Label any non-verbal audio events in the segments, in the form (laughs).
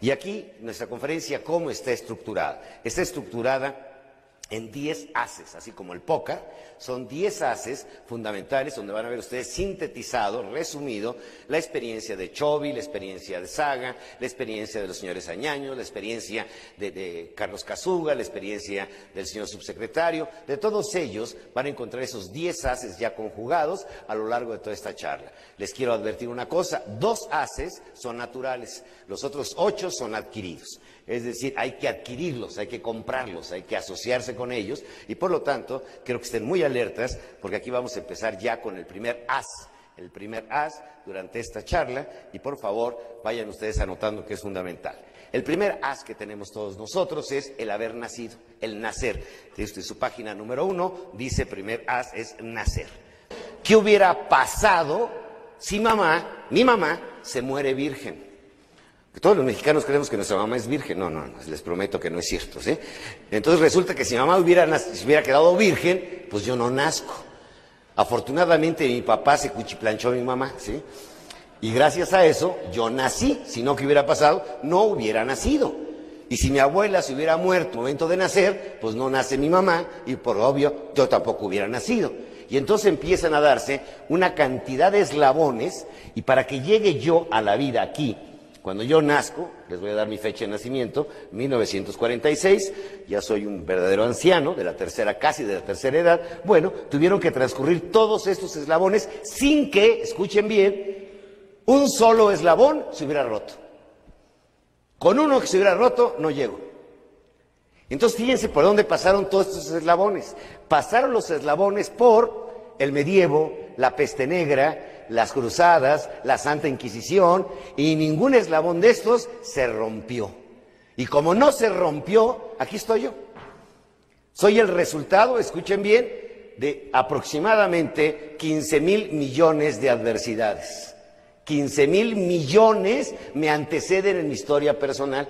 Y aquí nuestra conferencia, ¿cómo está estructurada? Está estructurada en 10 haces, así como el póker, son 10 haces fundamentales donde van a ver ustedes sintetizado, resumido, la experiencia de Chovy, la experiencia de Saga, la experiencia de los señores Añaños, la experiencia de, de Carlos Casuga, la experiencia del señor subsecretario, de todos ellos van a encontrar esos 10 haces ya conjugados a lo largo de toda esta charla. Les quiero advertir una cosa, dos haces son naturales, los otros ocho son adquiridos. Es decir, hay que adquirirlos, hay que comprarlos, hay que asociarse con ellos y por lo tanto quiero que estén muy alertas porque aquí vamos a empezar ya con el primer as, el primer as durante esta charla y por favor vayan ustedes anotando que es fundamental. El primer as que tenemos todos nosotros es el haber nacido, el nacer. Desde su página número uno dice primer as es nacer. ¿Qué hubiera pasado si mamá, mi mamá, se muere virgen? Todos los mexicanos creemos que nuestra mamá es virgen. No, no, no, les prometo que no es cierto. ¿sí? Entonces resulta que si mi mamá hubiera, hubiera quedado virgen, pues yo no nazco. Afortunadamente mi papá se cuchiplanchó a mi mamá, ¿sí? Y gracias a eso yo nací. Si no, ¿qué hubiera pasado? No hubiera nacido. Y si mi abuela se hubiera muerto al momento de nacer, pues no nace mi mamá y por obvio yo tampoco hubiera nacido. Y entonces empiezan a darse una cantidad de eslabones y para que llegue yo a la vida aquí, cuando yo nazco, les voy a dar mi fecha de nacimiento, 1946, ya soy un verdadero anciano, de la tercera, casi de la tercera edad, bueno, tuvieron que transcurrir todos estos eslabones sin que, escuchen bien, un solo eslabón se hubiera roto. Con uno que se hubiera roto, no llego. Entonces fíjense por dónde pasaron todos estos eslabones. Pasaron los eslabones por el medievo, la peste negra, las cruzadas, la Santa Inquisición, y ningún eslabón de estos se rompió. Y como no se rompió, aquí estoy yo. Soy el resultado, escuchen bien, de aproximadamente 15 mil millones de adversidades. 15 mil millones me anteceden en mi historia personal.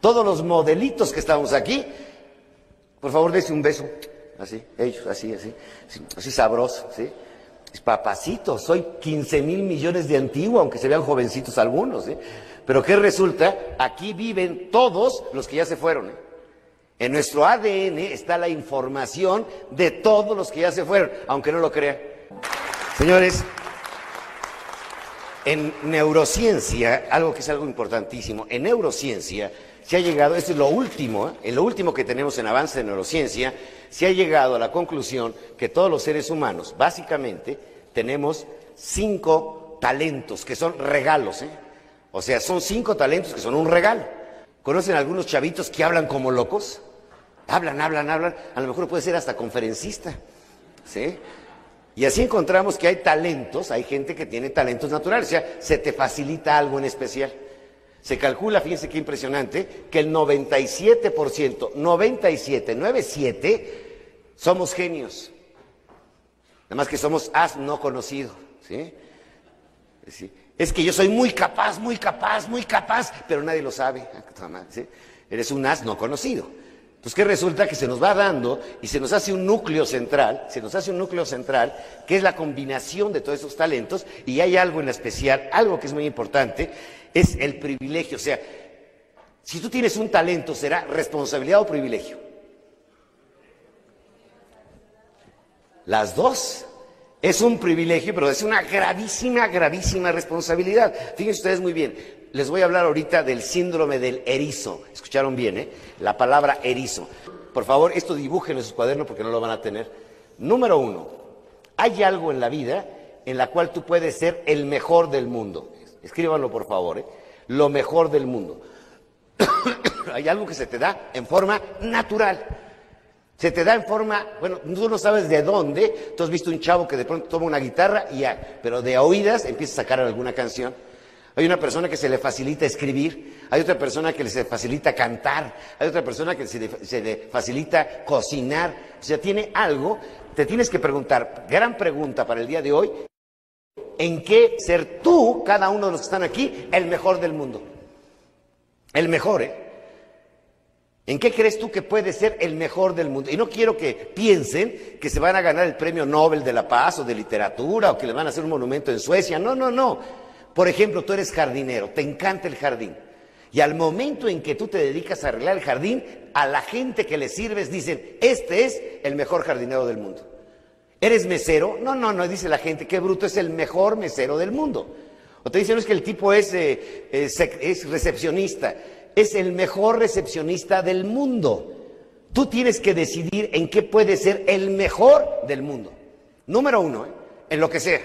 Todos los modelitos que estamos aquí, por favor, dése un beso. Así, ellos, así, así, así, así sabroso, ¿sí? Papacito, soy 15 mil millones de antiguo, aunque se vean jovencitos algunos. ¿eh? Pero ¿qué resulta? Aquí viven todos los que ya se fueron. ¿eh? En nuestro ADN está la información de todos los que ya se fueron, aunque no lo crean. Señores, en neurociencia, algo que es algo importantísimo, en neurociencia se ha llegado, esto es lo último, ¿eh? en lo último que tenemos en avance de neurociencia, se ha llegado a la conclusión que todos los seres humanos, básicamente, tenemos cinco talentos que son regalos. ¿eh? O sea, son cinco talentos que son un regalo. ¿Conocen algunos chavitos que hablan como locos? Hablan, hablan, hablan. A lo mejor puede ser hasta conferencista. ¿Sí? Y así encontramos que hay talentos, hay gente que tiene talentos naturales, o sea, se te facilita algo en especial. Se calcula, fíjense qué impresionante, que el 97%, 97, 97, somos genios. Nada más que somos as no conocido. ¿sí? Es que yo soy muy capaz, muy capaz, muy capaz, pero nadie lo sabe. ¿sí? Eres un as no conocido. Pues que resulta que se nos va dando y se nos hace un núcleo central, se nos hace un núcleo central que es la combinación de todos esos talentos y hay algo en especial, algo que es muy importante, es el privilegio. O sea, si tú tienes un talento, ¿será responsabilidad o privilegio? Las dos. Es un privilegio, pero es una gravísima, gravísima responsabilidad. Fíjense ustedes muy bien, les voy a hablar ahorita del síndrome del erizo. Escucharon bien, ¿eh? La palabra erizo. Por favor, esto dibujen en sus cuadernos porque no lo van a tener. Número uno, hay algo en la vida en la cual tú puedes ser el mejor del mundo. Escríbanlo, por favor, ¿eh? Lo mejor del mundo. (coughs) hay algo que se te da en forma natural. Se te da en forma, bueno, tú no sabes de dónde, tú has visto un chavo que de pronto toma una guitarra y ya, pero de oídas empieza a sacar alguna canción. Hay una persona que se le facilita escribir, hay otra persona que se facilita cantar, hay otra persona que se le, se le facilita cocinar. O sea, tiene algo, te tienes que preguntar, gran pregunta para el día de hoy, ¿en qué ser tú, cada uno de los que están aquí, el mejor del mundo? El mejor, ¿eh? ¿En qué crees tú que puede ser el mejor del mundo? Y no quiero que piensen que se van a ganar el premio Nobel de la Paz o de literatura o que le van a hacer un monumento en Suecia. No, no, no. Por ejemplo, tú eres jardinero, te encanta el jardín. Y al momento en que tú te dedicas a arreglar el jardín, a la gente que le sirves dicen, este es el mejor jardinero del mundo. ¿Eres mesero? No, no, no, dice la gente, qué bruto, es el mejor mesero del mundo. O te dicen, no es que el tipo es, eh, es recepcionista es el mejor recepcionista del mundo. Tú tienes que decidir en qué puede ser el mejor del mundo. Número uno, ¿eh? en lo que sea.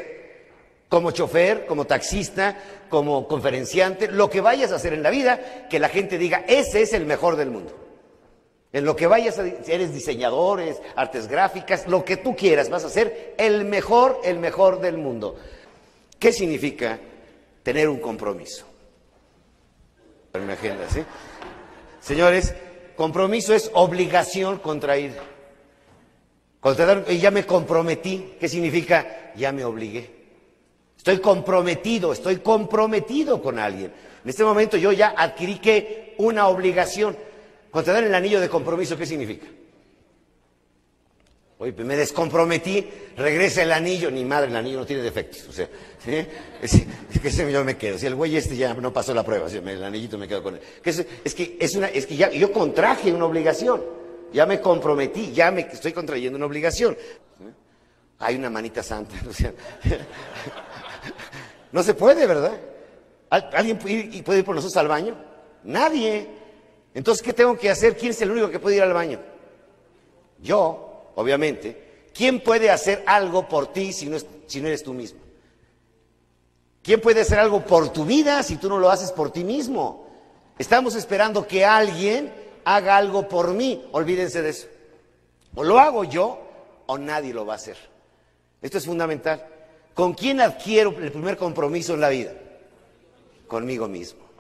Como chofer, como taxista, como conferenciante, lo que vayas a hacer en la vida, que la gente diga, ese es el mejor del mundo. En lo que vayas a eres diseñadores, artes gráficas, lo que tú quieras, vas a ser el mejor, el mejor del mundo. ¿Qué significa tener un compromiso? en mi agenda, ¿sí? Señores, compromiso es obligación contraída. y ya me comprometí, ¿qué significa? Ya me obligué. Estoy comprometido, estoy comprometido con alguien. En este momento yo ya adquirí que una obligación. Contratar el anillo de compromiso, ¿qué significa? Oye, pues me descomprometí, regresa el anillo, ni madre, el anillo no tiene defectos. O sea, es, que yo me quedo. Si el güey este ya no pasó la prueba, el anillito me quedo con él. es, que es una, es que ya yo contraje una obligación. Ya me comprometí, ya me estoy contrayendo una obligación. Hay una manita santa. (laughs) no se puede, ¿verdad? ¿Alguien puede ir por nosotros al baño? Nadie. Entonces, ¿qué tengo que hacer? ¿Quién es el único que puede ir al baño? Yo obviamente, ¿quién puede hacer algo por ti si no, eres tú mismo? ¿Quién puede hacer algo por tu vida si tú no lo haces por ti mismo? Estamos esperando que alguien haga algo por mí. Olvídense de eso. O lo hago yo o nadie lo va a hacer. Esto es fundamental. ¿Con quién adquiero el primer compromiso en la vida? Conmigo mismo.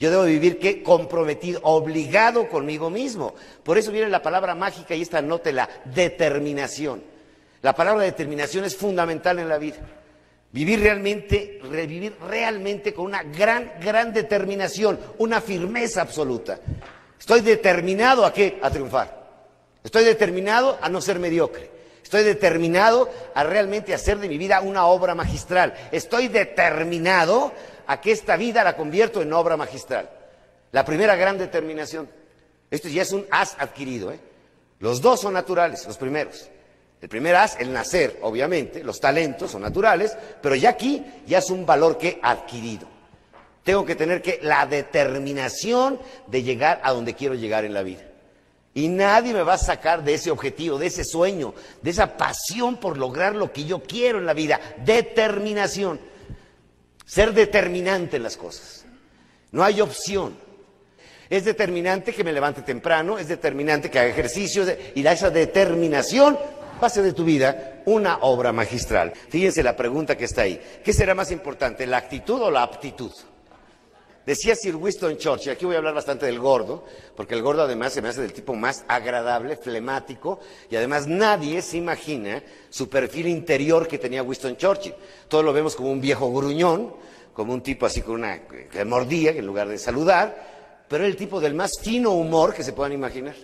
Yo debo vivir ¿qué? comprometido, obligado conmigo mismo. Por eso viene la palabra mágica y esta nota la determinación. La palabra determinación es fundamental en la vida. Vivir realmente, revivir realmente con una gran, gran determinación, una firmeza absoluta. Estoy determinado a qué? A triunfar. Estoy determinado a no ser mediocre. Estoy determinado a realmente hacer de mi vida una obra magistral. Estoy determinado a que esta vida la convierto en obra magistral. La primera gran determinación. Esto ya es un as adquirido. ¿eh? Los dos son naturales, los primeros. El primer as, el nacer, obviamente, los talentos son naturales, pero ya aquí ya es un valor que he adquirido. Tengo que tener que la determinación de llegar a donde quiero llegar en la vida. Y nadie me va a sacar de ese objetivo, de ese sueño, de esa pasión por lograr lo que yo quiero en la vida. Determinación. Ser determinante en las cosas. No hay opción. Es determinante que me levante temprano, es determinante que haga ejercicio y esa determinación ser de tu vida una obra magistral. Fíjense la pregunta que está ahí. ¿Qué será más importante, la actitud o la aptitud? Decía Sir Winston Churchill, aquí voy a hablar bastante del gordo, porque el gordo además se me hace del tipo más agradable, flemático, y además nadie se imagina su perfil interior que tenía Winston Churchill. Todos lo vemos como un viejo gruñón, como un tipo así con una que mordía en lugar de saludar, pero era el tipo del más fino humor que se puedan imaginar.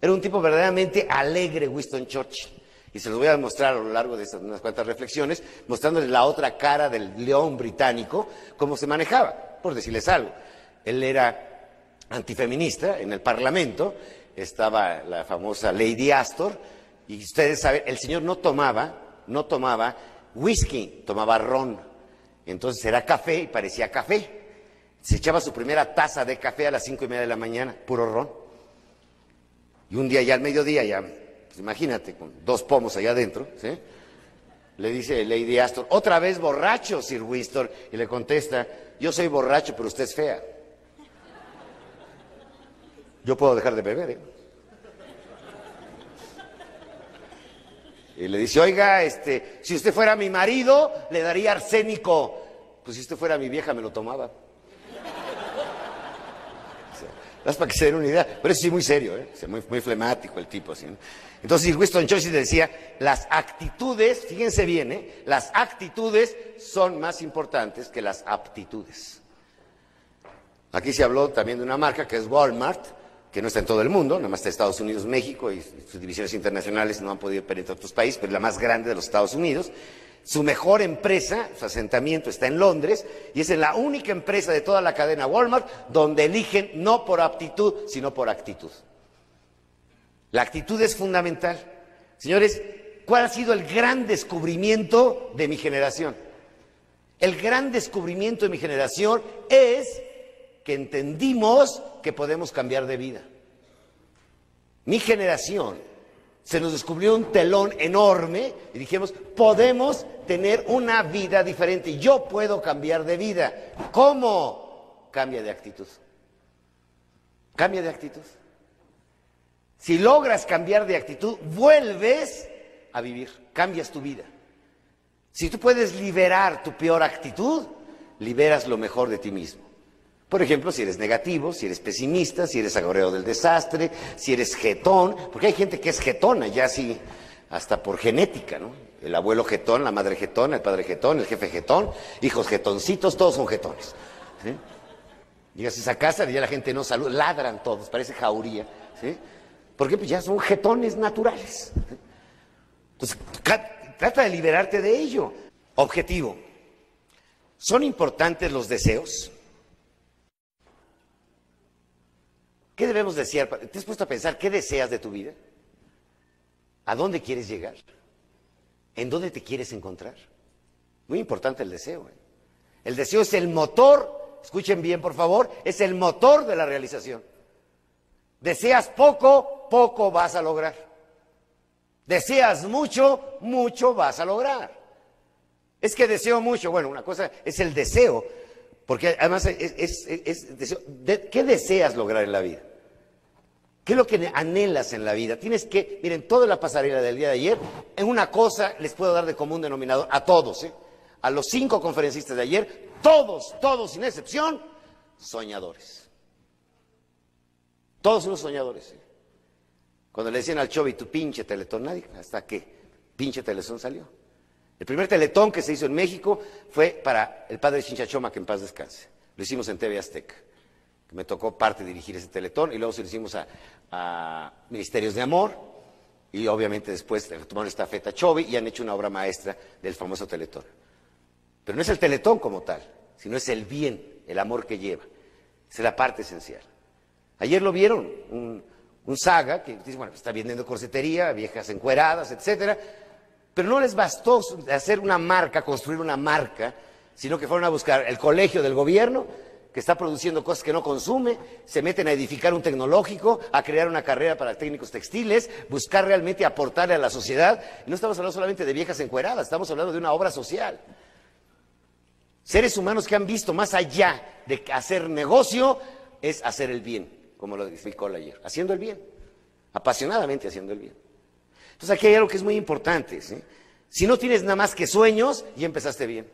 Era un tipo verdaderamente alegre, Winston Churchill. Y se los voy a mostrar a lo largo de estas unas cuantas reflexiones, mostrándoles la otra cara del león británico, cómo se manejaba, por decirles algo. Él era antifeminista en el Parlamento, estaba la famosa Lady Astor, y ustedes saben, el señor no tomaba, no tomaba whisky, tomaba ron. Entonces era café y parecía café. Se echaba su primera taza de café a las cinco y media de la mañana, puro ron. Y un día ya al mediodía, ya pues imagínate, con dos pomos allá adentro, ¿sí? Le dice Lady Astor, otra vez borracho, Sir Winston, y le contesta, yo soy borracho, pero usted es fea. Yo puedo dejar de beber, ¿eh? Y le dice, oiga, este, si usted fuera mi marido, le daría arsénico. Pues si usted fuera mi vieja, me lo tomaba. Es para que se den una idea. Pero eso sí, muy serio, ¿eh? muy, muy flemático el tipo. Así, Entonces Winston Churchill decía, las actitudes, fíjense bien, ¿eh? las actitudes son más importantes que las aptitudes. Aquí se habló también de una marca que es Walmart, que no está en todo el mundo, nada más está en Estados Unidos, México y sus divisiones internacionales no han podido penetrar otros países, pero es la más grande de los Estados Unidos. Su mejor empresa, su asentamiento está en Londres y es la única empresa de toda la cadena Walmart donde eligen no por aptitud, sino por actitud. La actitud es fundamental. Señores, ¿cuál ha sido el gran descubrimiento de mi generación? El gran descubrimiento de mi generación es que entendimos que podemos cambiar de vida. Mi generación se nos descubrió un telón enorme y dijimos, podemos tener una vida diferente. Yo puedo cambiar de vida. ¿Cómo? Cambia de actitud. Cambia de actitud. Si logras cambiar de actitud, vuelves a vivir, cambias tu vida. Si tú puedes liberar tu peor actitud, liberas lo mejor de ti mismo. Por ejemplo, si eres negativo, si eres pesimista, si eres agoreo del desastre, si eres jetón, porque hay gente que es jetona, ya así, hasta por genética, ¿no? El abuelo jetón, la madre jetón, el padre jetón, el jefe jetón, hijos jetoncitos, todos son jetones. Llegas a esa casa y ya la gente no saluda, ladran todos, parece jauría, ¿sí? Porque pues ya son jetones naturales. Entonces, trata de liberarte de ello. Objetivo. ¿Son importantes los deseos? ¿Qué debemos desear? ¿Te has puesto a pensar qué deseas de tu vida? ¿A dónde quieres llegar? ¿En dónde te quieres encontrar? Muy importante el deseo. ¿eh? El deseo es el motor, escuchen bien por favor, es el motor de la realización. Deseas poco, poco vas a lograr. Deseas mucho, mucho vas a lograr. Es que deseo mucho, bueno, una cosa es el deseo, porque además es. ¿Qué deseas lograr en la vida? ¿Qué es lo que anhelas en la vida? Tienes que, miren, toda la pasarela del día de ayer, en una cosa les puedo dar de común denominador a todos, ¿eh? a los cinco conferencistas de ayer, todos, todos sin excepción, soñadores. Todos unos soñadores. ¿eh? Cuando le decían al Chovi, tu pinche teletón, nadie, hasta que pinche teletón salió. El primer teletón que se hizo en México fue para el padre Chinchachoma, que en paz descanse. Lo hicimos en TV Azteca me tocó parte dirigir ese teletón y luego se lo hicimos a, Ministerios de Amor y obviamente después tomaron esta feta Chovi y han hecho una obra maestra del famoso teletón. Pero no es el teletón como tal, sino es el bien, el amor que lleva. Esa es la parte esencial. Ayer lo vieron, un, saga que dice, bueno, está vendiendo corsetería, viejas encueradas, etcétera, pero no les bastó hacer una marca, construir una marca, sino que fueron a buscar el colegio del gobierno que está produciendo cosas que no consume, se meten a edificar un tecnológico, a crear una carrera para técnicos textiles, buscar realmente aportarle a la sociedad. no estamos hablando solamente de viejas encueradas, estamos hablando de una obra social. Seres humanos que han visto más allá de hacer negocio es hacer el bien, como lo explicó ayer, haciendo el bien, apasionadamente haciendo el bien. Entonces aquí hay algo que es muy importante. Si no tienes nada más que sueños, ya empezaste bien.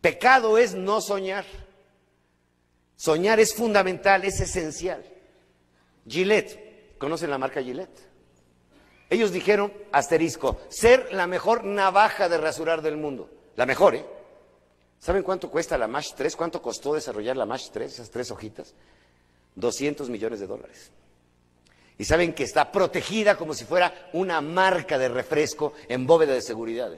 Pecado es no soñar. Soñar es fundamental, es esencial. Gillette, ¿conocen la marca Gillette? Ellos dijeron, asterisco, ser la mejor navaja de rasurar del mundo. La mejor, ¿eh? ¿Saben cuánto cuesta la MASH 3? ¿Cuánto costó desarrollar la MASH 3, esas tres hojitas? 200 millones de dólares. Y saben que está protegida como si fuera una marca de refresco en bóveda de seguridad.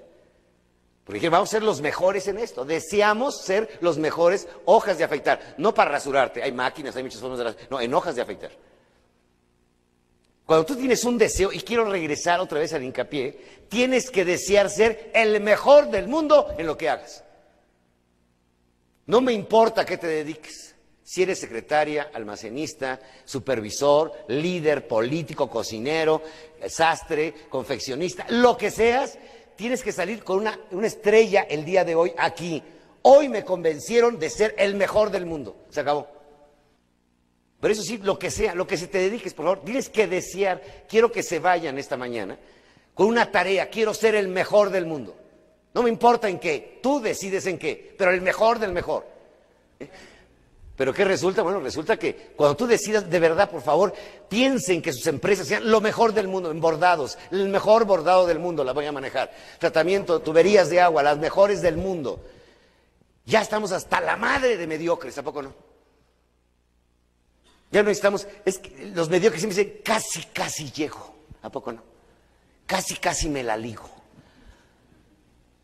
Porque dijeron, vamos a ser los mejores en esto. Deseamos ser los mejores hojas de afeitar. No para rasurarte, hay máquinas, hay muchas formas de rasurar. No, en hojas de afeitar. Cuando tú tienes un deseo, y quiero regresar otra vez al hincapié, tienes que desear ser el mejor del mundo en lo que hagas. No me importa qué te dediques. Si eres secretaria, almacenista, supervisor, líder, político, cocinero, sastre, confeccionista, lo que seas, tienes que salir con una, estrella el día de hoy aquí. Hoy me convencieron de ser el mejor del mundo. Se acabó. Pero eso sí, lo que sea, lo que se te dediques, por favor, tienes que desear, quiero que se vayan esta mañana con una tarea, quiero ser el mejor del mundo. No me importa en qué, tú decides en qué, pero el mejor del mejor. ¿Eh? ¿Pero qué resulta? Bueno, resulta que cuando tú decidas de verdad, por favor, piensen que sus empresas sean lo mejor del mundo, en bordados, el mejor bordado del mundo la voy a manejar. Tratamiento, tuberías de agua, las mejores del mundo. Ya estamos hasta la madre de mediocres, ¿a poco no? Ya no estamos, es que los mediocres siempre dicen, casi, casi llego, ¿a poco no? Casi, casi me la ligo.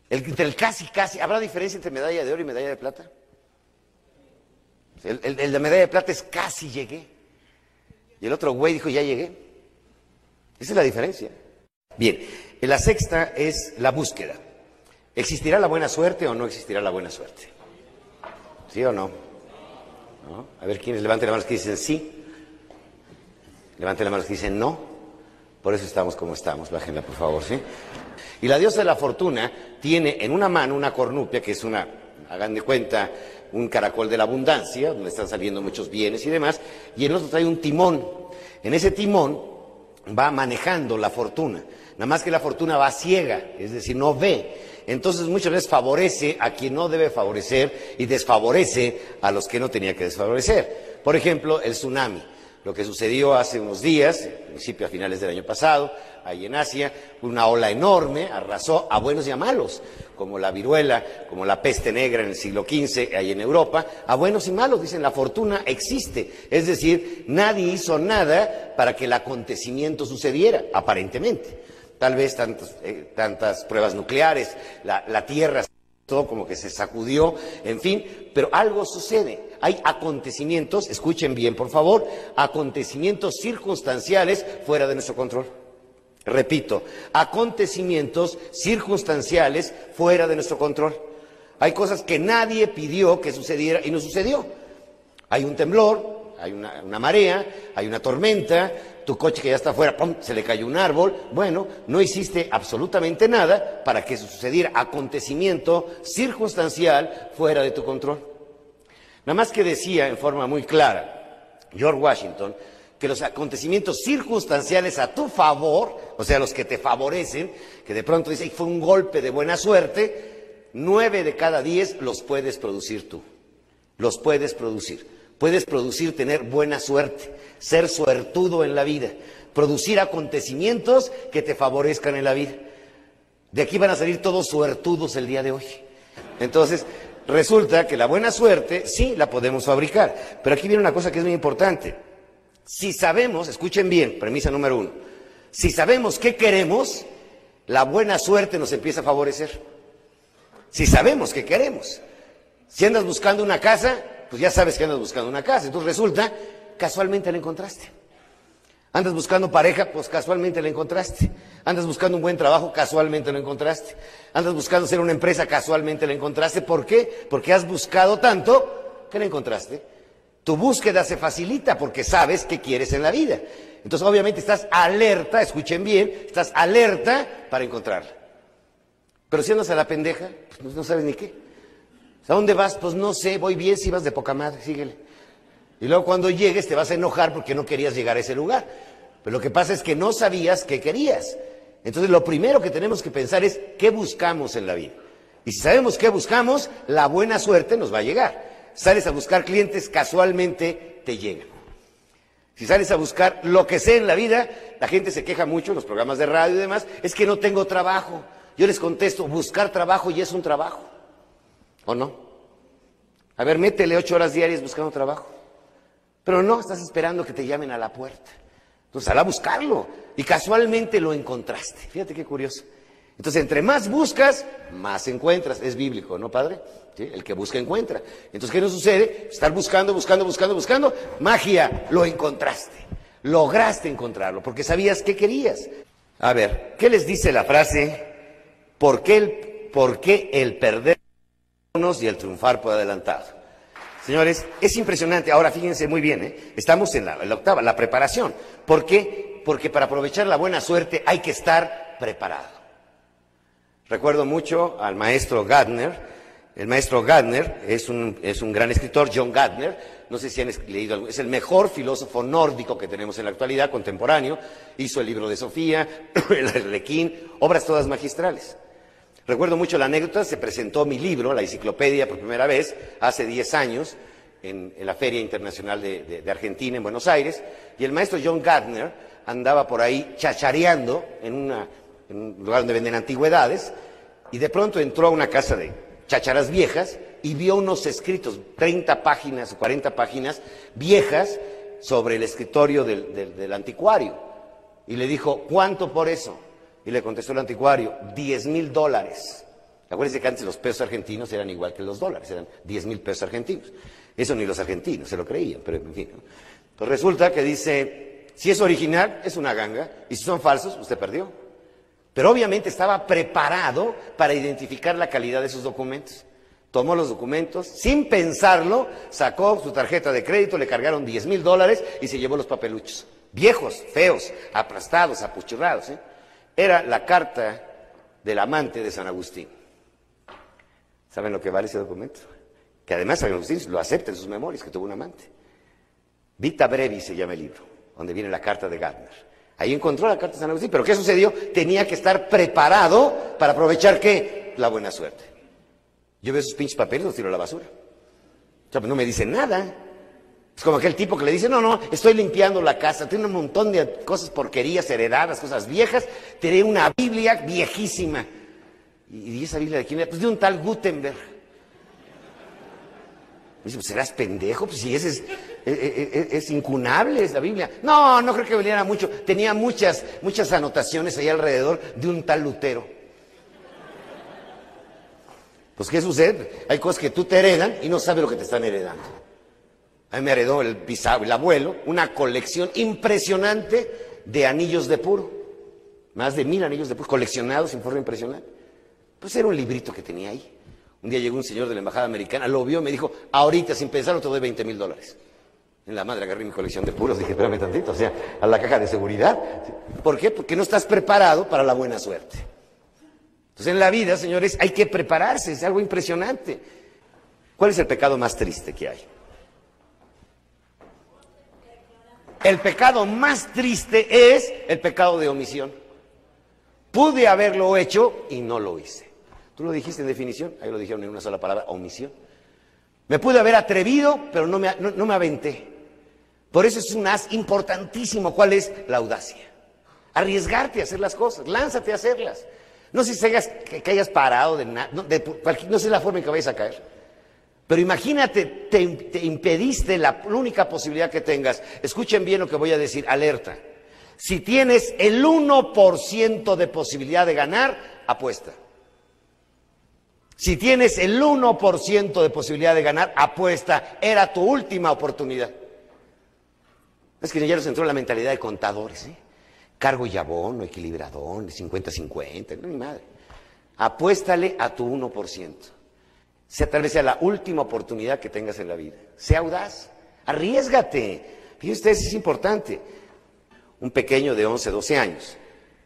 El, entre el casi, casi, ¿habrá diferencia entre medalla de oro y medalla de plata? El, de medalla de plata es casi llegué. Y el otro güey dijo, ya llegué. Esa es la diferencia. Bien, la sexta es la búsqueda. ¿Existirá la buena suerte o no existirá la buena suerte? ¿Sí o no? ¿No? A ver, ¿quiénes levanten la mano que dicen sí? Levanten la mano que dicen no. Por eso estamos como estamos. Bájenla, por favor, ¿sí? Y la diosa de la fortuna tiene en una mano una cornupia, que es una, hagan de cuenta, un caracol de la abundancia, donde están saliendo muchos bienes y demás, y en otro trae un timón. En ese timón va manejando la fortuna, nada más que la fortuna va ciega, es decir, no ve. Entonces muchas veces favorece a quien no debe favorecer y desfavorece a los que no tenía que desfavorecer. Por ejemplo, el tsunami, lo que sucedió hace unos días, principio a finales del año pasado, ahí en Asia, una ola enorme arrasó a buenos y a malos, como la viruela, como la peste negra en el siglo XV, ahí en Europa, a buenos y malos, dicen, la fortuna existe, es decir, nadie hizo nada para que el acontecimiento sucediera, aparentemente. Tal vez tantos, eh, tantas pruebas nucleares, la, la Tierra todo como que se sacudió, en fin, pero algo sucede. Hay acontecimientos, escuchen bien por favor, acontecimientos circunstanciales fuera de nuestro control. Repito, acontecimientos circunstanciales fuera de nuestro control. Hay cosas que nadie pidió que sucediera y no sucedió. Hay un temblor, hay una, marea, hay una tormenta, tu coche que ya está afuera, ¡pum! se le cayó un árbol. Bueno, no hiciste absolutamente nada para que sucediera. Acontecimiento circunstancial fuera de tu control. Nada más que decía en forma muy clara George Washington que los acontecimientos circunstanciales a tu favor, o sea, los que te favorecen, que de pronto dice, fue un golpe de buena suerte, nueve de cada diez los puedes producir tú. Los puedes producir. Puedes producir tener buena suerte, ser suertudo en la vida, producir acontecimientos que te favorezcan en la vida. De aquí van a salir todos suertudos el día de hoy. Entonces, resulta que la buena suerte sí la podemos fabricar. Pero aquí viene una cosa que es muy importante. Si sabemos, escuchen bien, premisa número uno, si sabemos qué queremos, la buena suerte nos empieza a favorecer. Si sabemos qué queremos. Si andas buscando una casa, pues ya sabes que andas buscando una casa. Entonces resulta, casualmente la encontraste. Andas buscando pareja, pues casualmente la encontraste. Andas buscando un buen trabajo, casualmente lo encontraste. Andas buscando ser una empresa, casualmente la encontraste. ¿Por qué? Porque has buscado tanto que la encontraste. Tu búsqueda se facilita porque sabes qué quieres en la vida. Entonces, obviamente, estás alerta, escuchen bien, estás alerta para encontrarla. Pero si andas a la pendeja, pues no sabes ni qué. ¿A dónde vas? Pues no sé, voy bien si vas de poca madre, síguele. Y luego cuando llegues te vas a enojar porque no querías llegar a ese lugar. Pero lo que pasa es que no sabías qué querías. Entonces lo primero que tenemos que pensar es qué buscamos en la vida. Y si sabemos qué buscamos, la buena suerte nos va a llegar. Sales a buscar clientes, casualmente te llegan. Si sales a buscar lo que sea en la vida, la gente se queja mucho en los programas de radio y demás, es que no tengo trabajo. Yo les contesto, buscar trabajo y es un trabajo. ¿O no? A ver, métele ocho horas diarias buscando trabajo. Pero no, estás esperando que te llamen a la puerta. Entonces, sal a buscarlo. Y casualmente lo encontraste. Fíjate qué curioso. Entonces, entre más buscas, más encuentras. Es bíblico, ¿no, padre? El que busca, encuentra. Entonces, ¿qué nos sucede? Estar buscando, buscando, buscando, buscando. Magia, lo encontraste. Lograste encontrarlo, porque sabías qué querías. A ver, ¿qué les dice la frase? ¿Por qué el, por qué el perder y el triunfar por adelantado? Señores, es impresionante. Ahora fíjense muy bien, ¿eh? estamos en la, en la octava, la preparación. ¿Por qué? Porque para aprovechar la buena suerte hay que estar preparado. Recuerdo mucho al maestro Gardner. El maestro Gardner es un, es un gran escritor, John Gardner. No sé si han leído algo. Es el mejor filósofo nórdico que tenemos en la actualidad, contemporáneo. Hizo el libro de Sofía, (clears throat) el Arlequín, obras todas magistrales. Recuerdo mucho la anécdota, se presentó mi libro, la enciclopedia, por primera vez, hace 10 años, en, la Feria Internacional de, Argentina, en Buenos Aires, y el maestro John Gardner andaba por ahí chachareando en una un lugar donde venden antigüedades, y de pronto entró a una casa de chacharas viejas y vio unos escritos, 30 páginas o 40 páginas viejas, sobre el escritorio del, del, del anticuario. Y le dijo, ¿cuánto por eso? Y le contestó el anticuario, 10 mil dólares. Acuérdense que antes los pesos argentinos eran igual que los dólares, eran 10 mil pesos argentinos. Eso ni los argentinos se lo creían, pero en fin. Pues resulta que dice, si es original, es una ganga, y si son falsos, usted perdió. Pero obviamente estaba preparado para identificar la calidad de sus documentos. Tomó los documentos, sin pensarlo, sacó su tarjeta de crédito, le cargaron 10 mil dólares y se llevó los papeluchos. Viejos, feos, aplastados, apuchurrados. ¿eh? Era la carta del amante de San Agustín. ¿Saben lo que vale ese documento? Que además San Agustín lo acepta en sus memorias, que tuvo un amante. Vita Brevi se llama el libro, donde viene la carta de Gardner. Ahí encontró la carta de San Agustín. Pero ¿qué sucedió? Tenía que estar preparado para aprovechar qué? La buena suerte. Yo veo esos pinches papeles los tiro a la basura. O sea, pues no me dicen nada. Es como aquel tipo que le dice, no, no, estoy limpiando la casa, tiene un montón de cosas porquerías heredadas, cosas viejas, tiene una Biblia viejísima. ¿Y esa Biblia de quién era? Pues de un tal Gutenberg. Dice, pues serás pendejo, pues si ese es, es, es, es, incunable esa Biblia. No, no creo que valiera mucho. Tenía muchas, muchas anotaciones ahí alrededor de un tal Lutero. Pues ¿qué sucede? Hay cosas que tú te heredan y no sabes lo que te están heredando. A mí me heredó el, el abuelo una colección impresionante de anillos de puro. Más de mil anillos de puro, coleccionados en forma impresionante. Pues era un librito que tenía ahí. Un día llegó un señor de la embajada americana, lo vio y me dijo, ahorita sin pensarlo te doy 20 mil dólares. En la madre agarré mi colección de puros, dije, espérame tantito, o sea, a la caja de seguridad. ¿Por qué? Porque no estás preparado para la buena suerte. Entonces en la vida, señores, hay que prepararse, es algo impresionante. ¿Cuál es el pecado más triste que hay? El pecado más triste es el pecado de omisión. Pude haberlo hecho y no lo hice. Tú lo dijiste en definición, ahí lo dijeron en una sola palabra, omisión. Me pude haber atrevido, pero no me, no, me aventé. Por eso es un as importantísimo. ¿Cuál es? La audacia. Arriesgarte a hacer las cosas, lánzate a hacerlas. No sé si hayas, parado de nada, no, sé la forma en que vayas a caer. Pero imagínate, te, te impediste la, la única posibilidad que tengas. Escuchen bien lo que voy a decir, alerta. Si tienes el 1% de posibilidad de ganar, apuesta. Si tienes el 1% de posibilidad de ganar, apuesta. Era tu última oportunidad. Es que ya nos entró la mentalidad de contadores, ¿eh? Cargo y abono, equilibradón, 50-50, no mi madre. Apuéstale a tu 1%. Sea tal vez sea la última oportunidad que tengas en la vida. Sea audaz, arriesgate. Fíjense ustedes, es importante. Un pequeño de 11, 12 años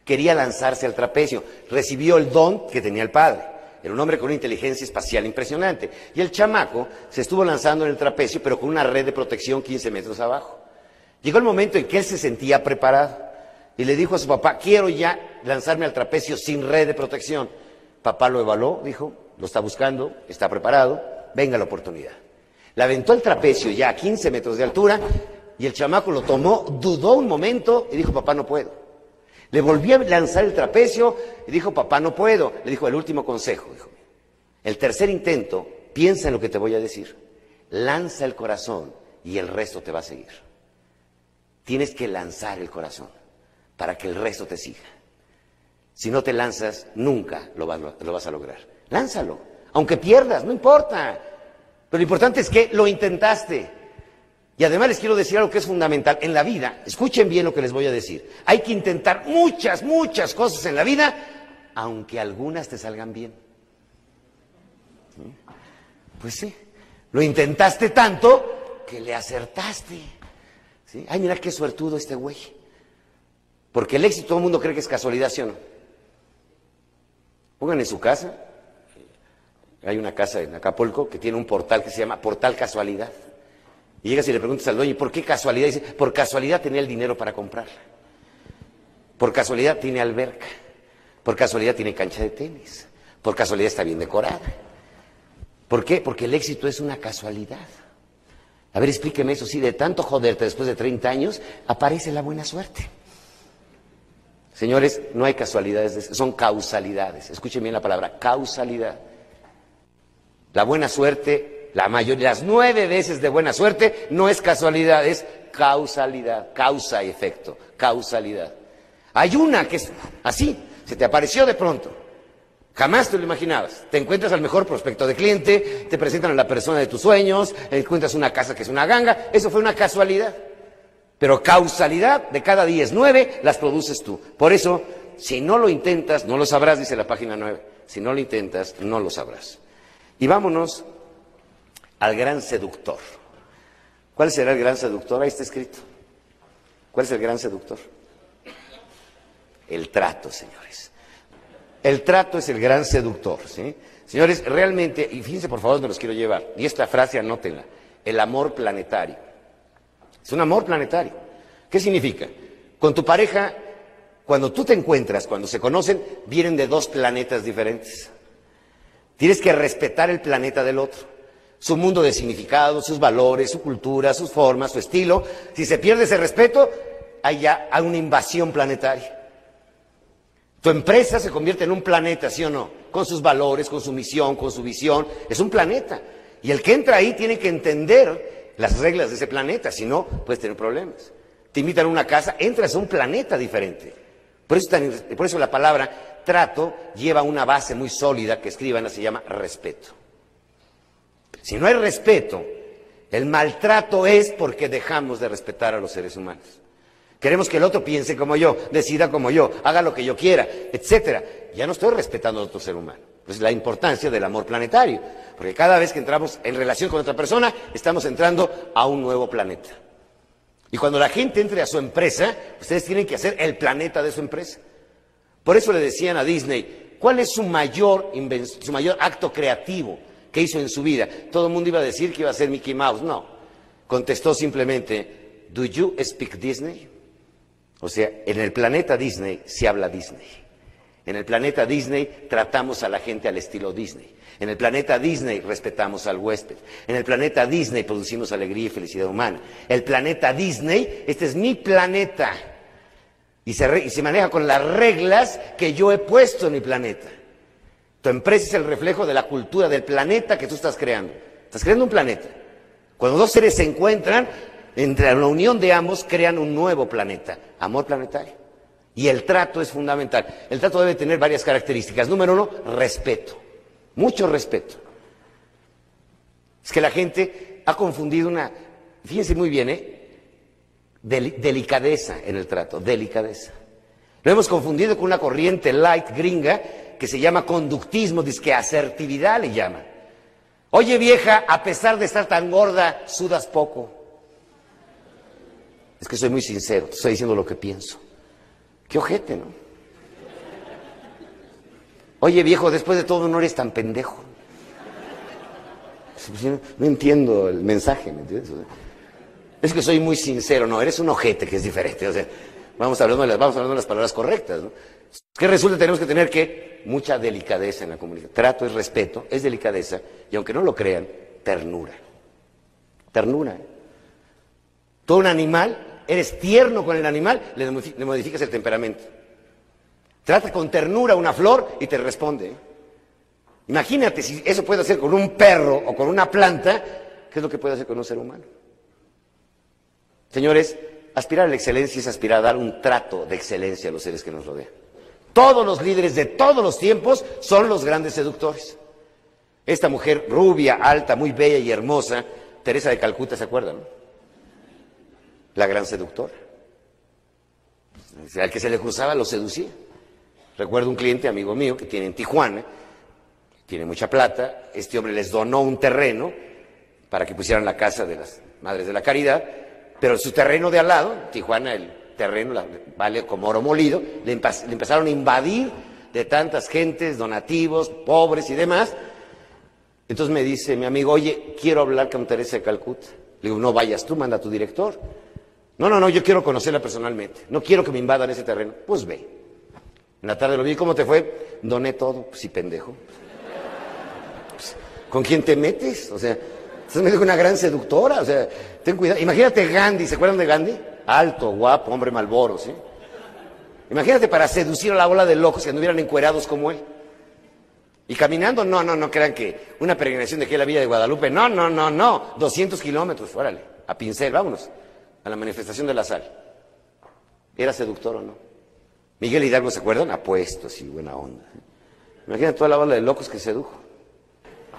quería lanzarse al trapecio, recibió el don que tenía el padre. Era un hombre con una inteligencia espacial impresionante. Y el chamaco se estuvo lanzando en el trapecio, pero con una red de protección 15 metros abajo. Llegó el momento en que él se sentía preparado y le dijo a su papá, quiero ya lanzarme al trapecio sin red de protección. Papá lo evaluó, dijo, lo está buscando, está preparado, venga la oportunidad. Le aventó el trapecio ya a 15 metros de altura y el chamaco lo tomó, dudó un momento y dijo, papá, no puedo. Le volvió a lanzar el trapecio y dijo, papá, no puedo. Le dijo, el último consejo, hijo. El tercer intento, piensa en lo que te voy a decir. Lanza el corazón y el resto te va a seguir. Tienes que lanzar el corazón para que el resto te siga. Si no te lanzas, nunca lo vas, a lograr. Lánzalo. Aunque pierdas, no importa. Pero lo importante es que lo intentaste. Y además les quiero decir algo que es fundamental. En la vida, escuchen bien lo que les voy a decir. Hay que intentar muchas, muchas cosas en la vida, aunque algunas te salgan bien. Pues sí, lo intentaste tanto que le acertaste. Ay, mira qué suertudo este güey. Porque el éxito todo el mundo cree que es casualidad, ¿sí o no? Pongan en su casa, hay una casa en Acapulco que tiene un portal que se llama Portal Casualidad. Y llegas y le preguntas al dueño, ¿por qué casualidad? Y dice, por casualidad tenía el dinero para comprarla. Por casualidad tiene alberca. Por casualidad tiene cancha de tenis. Por casualidad está bien decorada. ¿Por qué? Porque el éxito es una casualidad. A ver, explíqueme eso. Si de tanto joderte después de 30 años, aparece la buena suerte. Señores, no hay casualidades, son causalidades. Escuchen bien la palabra, causalidad. La buena suerte, la mayoría, las nueve veces de buena suerte, no es casualidad, es causalidad, causa y efecto, causalidad. Hay una que es así, se te apareció de pronto. Jamás te lo imaginabas. Te encuentras al mejor prospecto de cliente, te presentan a la persona de tus sueños, encuentras una casa que es una ganga. Eso fue una casualidad. Pero causalidad de cada diez, nueve las produces tú. Por eso, si no lo intentas, no lo sabrás, dice la página nueve. Si no lo intentas, no lo sabrás. Y vámonos al gran seductor. ¿Cuál será el gran seductor? Ahí está escrito. ¿Cuál es el gran seductor? El trato, señores. El trato es el gran seductor, ¿sí? Señores, realmente, y fíjense por favor donde los quiero llevar, y esta frase anótenla, el amor planetario. Es un amor planetario. ¿Qué significa? Con tu pareja, cuando tú te encuentras, cuando se conocen, vienen de dos planetas diferentes. Tienes que respetar el planeta del otro, su mundo de significado, sus valores, su cultura, sus formas, su estilo. Si se pierde ese respeto, hay ya una invasión planetaria. Tu empresa se convierte en un planeta, ¿sí o no? Con sus valores, con su misión, con su visión. Es un planeta. Y el que entra ahí tiene que entender las reglas de ese planeta, si no, puedes tener problemas. Te invitan a una casa, entras a un planeta diferente. Por eso, por eso la palabra trato lleva una base muy sólida que escriban, se llama respeto. Si no hay respeto, el maltrato es porque dejamos de respetar a los seres humanos. Queremos que el otro piense como yo, decida como yo, haga lo que yo quiera, etcétera. Ya no estoy respetando a otro ser humano. Pues la importancia del amor planetario, porque cada vez que entramos en relación con otra persona, estamos entrando a un nuevo planeta. Y cuando la gente entre a su empresa, ustedes tienen que hacer el planeta de su empresa. Por eso le decían a Disney, ¿cuál es su mayor, su mayor acto creativo que hizo en su vida? Todo el mundo iba a decir que iba a ser Mickey Mouse. No. Contestó simplemente, ¿Do you speak Disney? O sea, en el planeta Disney se habla Disney. En el planeta Disney tratamos a la gente al estilo Disney. En el planeta Disney respetamos al huésped. En el planeta Disney producimos alegría y felicidad humana. El planeta Disney, este es mi planeta y se, maneja con las reglas que yo he puesto en mi planeta. Tu empresa es el reflejo de la cultura del planeta que tú estás creando. Estás creando un planeta. Cuando dos seres se encuentran, entre la unión de ambos crean un nuevo planeta, amor planetario. Y el trato es fundamental. El trato debe tener varias características. Número uno, respeto. Mucho respeto. Es que la gente ha confundido una, fíjense muy bien, ¿eh? delicadeza en el trato, delicadeza. Lo hemos confundido con una corriente light gringa que se llama conductismo, dice que asertividad le llama. Oye vieja, a pesar de estar tan gorda, sudas poco. Es que soy muy sincero, te estoy diciendo lo que pienso. Qué ojete, ¿no? Oye viejo, después de todo no eres tan pendejo. No entiendo el mensaje, ¿me entiendes? Es que soy muy sincero, no, eres un ojete que es diferente. O sea, vamos hablando de las, vamos hablando de las palabras correctas, ¿no? ¿Qué resulta? Tenemos que tener que mucha delicadeza en la comunicación. Trato es respeto, es delicadeza, y aunque no lo crean, ternura. Ternura. Todo un animal, eres tierno con el animal, le modificas el temperamento. Trata con ternura una flor y te responde. ¿eh? Imagínate si eso puede hacer con un perro o con una planta, ¿qué es lo que puede hacer con un ser humano? Señores, aspirar a la excelencia es aspirar a dar un trato de excelencia a los seres que nos rodean. Todos los líderes de todos los tiempos son los grandes seductores. Esta mujer rubia, alta, muy bella y hermosa, Teresa de Calcuta, ¿se acuerdan? La gran seductora. Al que se le cruzaba lo seducía. Recuerdo un cliente, amigo mío, que tiene en Tijuana, tiene mucha plata, este hombre les donó un terreno para que pusieran la casa de las Madres de la Caridad, pero su terreno de al lado, Tijuana, el terreno vale como oro molido, le, empezaron a invadir de tantas gentes, donativos, pobres y demás. Entonces me dice mi amigo, oye, quiero hablar con Teresa de Calcuta. Le digo, no vayas tú, manda a tu director. No, no, no, yo quiero conocerla personalmente. No quiero que me invadan ese terreno. Pues ve. En la tarde lo vi, ¿cómo te fue? Doné todo. Pues sí, pendejo. Pues, ¿Con quién te metes? O sea, estás me dijo una gran seductora. O sea, ten cuidado. Imagínate Gandhi, ¿se acuerdan de Gandhi? Alto, guapo, hombre malboro, ¿sí? Imagínate para seducir a la ola de locos que anduvieran encuerados como él. Y caminando, no, no, no crean que una peregrinación de aquí a la Villa de Guadalupe, no, no, no, no, 200 kilómetros, órale, a pincel, vámonos, a la manifestación de la sal. ¿Era seductor o no? Miguel Hidalgo, ¿se acuerdan? Apuesto, sí, buena onda. Imagínate toda la ola de locos que sedujo.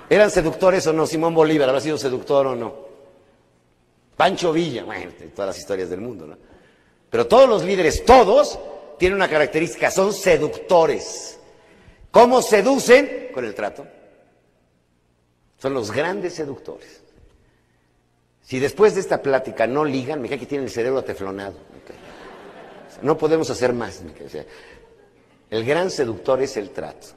¿Eran seductores o no? Simón Bolívar, ¿habrá sido seductor o no? Pancho Villa, bueno, todas las historias del mundo, ¿no? Pero todos los líderes, todos, tienen una característica, son seductores. ¿Cómo seducen? Con el trato. Son los grandes seductores. Si después de esta plática no ligan, me cae que tienen el cerebro ateflonado. No podemos hacer más. el gran seductor es el trato.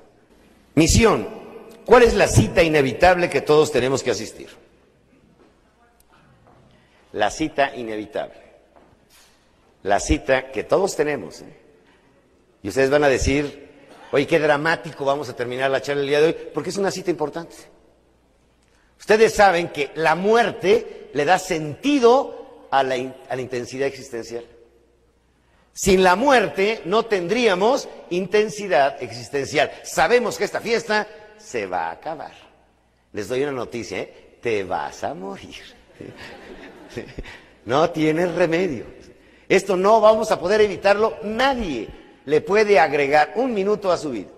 Misión. ¿Cuál es la cita inevitable que todos tenemos que asistir? la cita inevitable, la cita que todos tenemos. ¿eh? Y ustedes van a decir, oye, qué dramático vamos a terminar la charla el día de hoy, porque es una cita importante. Ustedes saben que la muerte le da sentido a la, intensidad existencial. Sin la muerte no tendríamos intensidad existencial. Sabemos que esta fiesta se va a acabar. Les doy una noticia, ¿eh? te vas a morir. No tiene remedio. Esto no vamos a poder evitarlo. Nadie le puede agregar un minuto a su vida.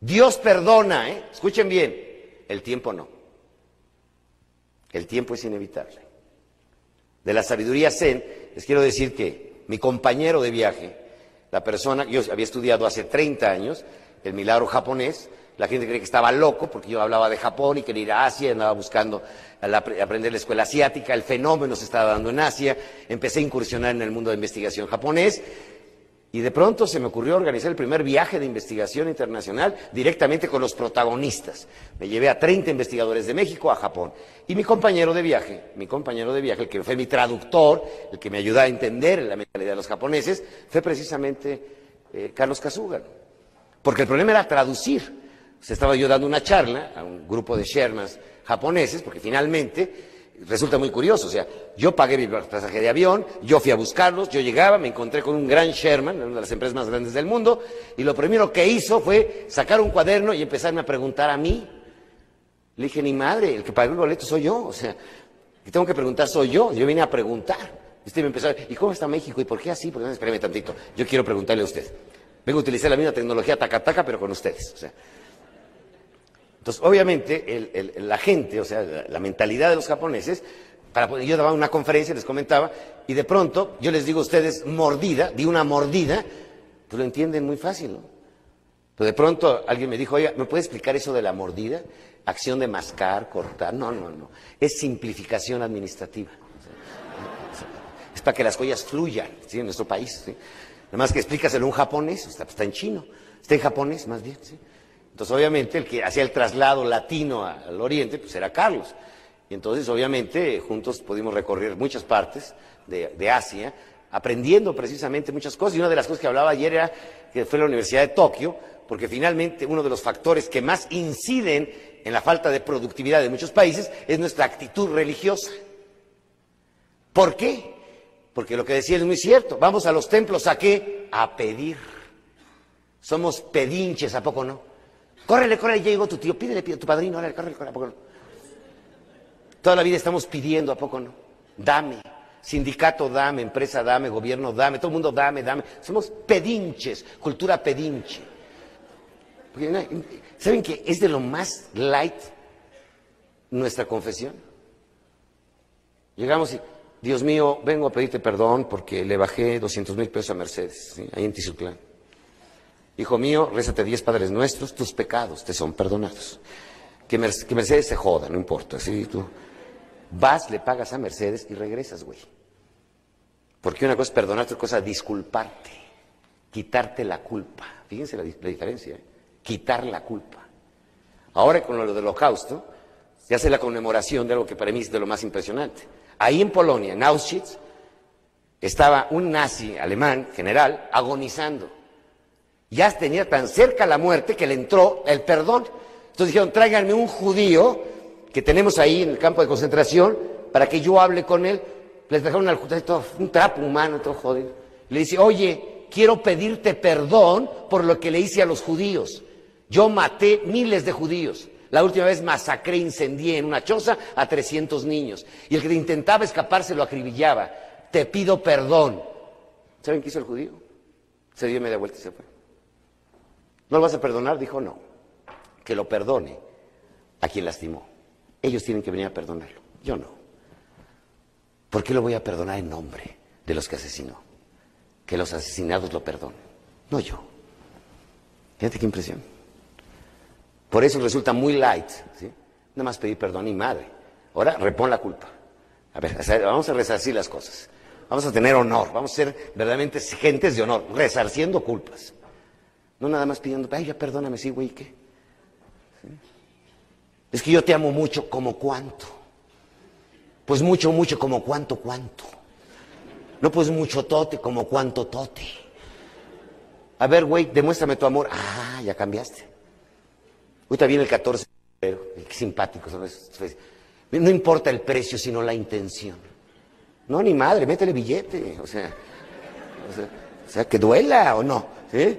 Dios perdona, ¿eh? escuchen bien, el tiempo no. El tiempo es inevitable. De la sabiduría zen, les quiero decir que mi compañero de viaje, la persona, yo había estudiado hace 30 años el milagro japonés, la gente cree que estaba loco porque yo hablaba de Japón y quería ir a Asia, andaba buscando aprender la escuela asiática, el fenómeno se estaba dando en Asia, empecé a incursionar en el mundo de investigación japonés y de pronto se me ocurrió organizar el primer viaje de investigación internacional directamente con los protagonistas. Me llevé a 30 investigadores de México a Japón. Y mi compañero de viaje, mi compañero de viaje, el que fue mi traductor, el que me ayudó a entender la mentalidad de los japoneses, fue precisamente eh, Carlos Kazuga. Porque el problema era traducir se estaba yo dando una charla a un grupo de Shermans japoneses, porque finalmente resulta muy curioso, o sea, yo pagué mi pasaje de avión, yo fui a buscarlos, yo llegaba, me encontré con un gran Sherman, una de las empresas más grandes del mundo, y lo primero que hizo fue sacar un cuaderno y empezarme a preguntar a mí. Le dije, ni madre, el que pagó el boleto soy yo, o sea, que tengo que preguntar soy yo, yo vine a preguntar. Usted me empezó a ¿y cómo está México? ¿Y por qué así? Porque no, espérame tantito, yo quiero preguntarle a usted. Vengo a utilizar la misma tecnología taca-taca, pero con ustedes. O sea, entonces, obviamente, la gente, o sea, la, mentalidad de los japoneses, para, yo daba una conferencia, les comentaba, y de pronto yo les digo a ustedes mordida, di una mordida, pues lo entienden muy fácil, ¿no? Pero de pronto alguien me dijo, oye, ¿me puede explicar eso de la mordida? Acción de mascar, cortar. No, no, no. Es simplificación administrativa. Es para que las joyas fluyan ¿sí? en nuestro país. ¿sí? Nada más que explícaselo a un japonés, está, está en chino. Está en japonés, más bien. ¿sí? Entonces, obviamente, el que hacía el traslado latino al oriente, pues era Carlos. Y entonces, obviamente, juntos pudimos recorrer muchas partes de, Asia, aprendiendo precisamente muchas cosas. Y una de las cosas que hablaba ayer era que fue la Universidad de Tokio, porque finalmente uno de los factores que más inciden en la falta de productividad de muchos países es nuestra actitud religiosa. ¿Por qué? Porque lo que decía es muy cierto. Vamos a los templos a qué? A pedir. Somos pedinches, ¿a poco no? Córrele, córrele, ya llegó tu tío, pídele, pídele tu padrino, órale, córrele, córrele, ¿a poco no? Toda la vida estamos pidiendo, ¿a poco no? Dame. Sindicato dame, empresa dame, gobierno dame, todo el mundo dame, dame. Somos pedinches, cultura pedinche. ¿Saben que es de lo más light nuestra confesión? Llegamos y, Dios mío, vengo a pedirte perdón porque le bajé 200 mil pesos a Mercedes, ahí en Tizuclán. Hijo mío, rézate diez padres nuestros, tus pecados te son perdonados. Que, Mercedes se joda, no importa. ¿sí? Tú vas, le pagas a Mercedes y regresas, güey. Porque una cosa es perdonar, otra cosa es disculparte, quitarte la culpa. Fíjense la, diferencia, ¿eh? quitar la culpa. Ahora con lo del holocausto, se hace la conmemoración de algo que para mí es de lo más impresionante. Ahí en Polonia, en Auschwitz, estaba un nazi alemán, general, agonizando. Ya tenía tan cerca la muerte que le entró el perdón. Entonces dijeron, tráiganme un judío que tenemos ahí en el campo de concentración para que yo hable con él. Les dejaron al judío un trapo humano, todo jodido. Le dice, oye, quiero pedirte perdón por lo que le hice a los judíos. Yo maté miles de judíos. La última vez masacré, incendié en una choza a 300 niños. Y el que intentaba escaparse lo acribillaba. Te pido perdón. ¿Saben qué hizo el judío? Se dio media vuelta y se fue. ¿No lo vas a perdonar? Dijo no. Que lo perdone a quien lastimó. Ellos tienen que venir a perdonarlo. Yo no. ¿Por qué lo voy a perdonar en nombre de los que asesinó? Que los asesinados lo perdonen. No yo. Fíjate qué impresión. Por eso resulta muy light. ¿sí? Nada más pedir perdón y madre. Ahora repon la culpa. A ver, vamos a resarcir las cosas. Vamos a tener honor. Vamos a ser verdaderamente gentes de honor, resarciendo culpas. No nada más pidiendo, ay, ya perdóname, sí, güey, ¿qué? Es que yo te amo mucho, como cuánto. Pues mucho, mucho, como cuánto, cuánto. No, pues mucho tote, como cuánto tote. A ver, güey, demuéstrame tu amor. Ah, ya cambiaste. Ahorita viene el 14 de febrero, qué simpático. No importa el precio, sino la intención. No, ni madre, métele billete. O sea, o sea, o sea que duela o no. ¿sí?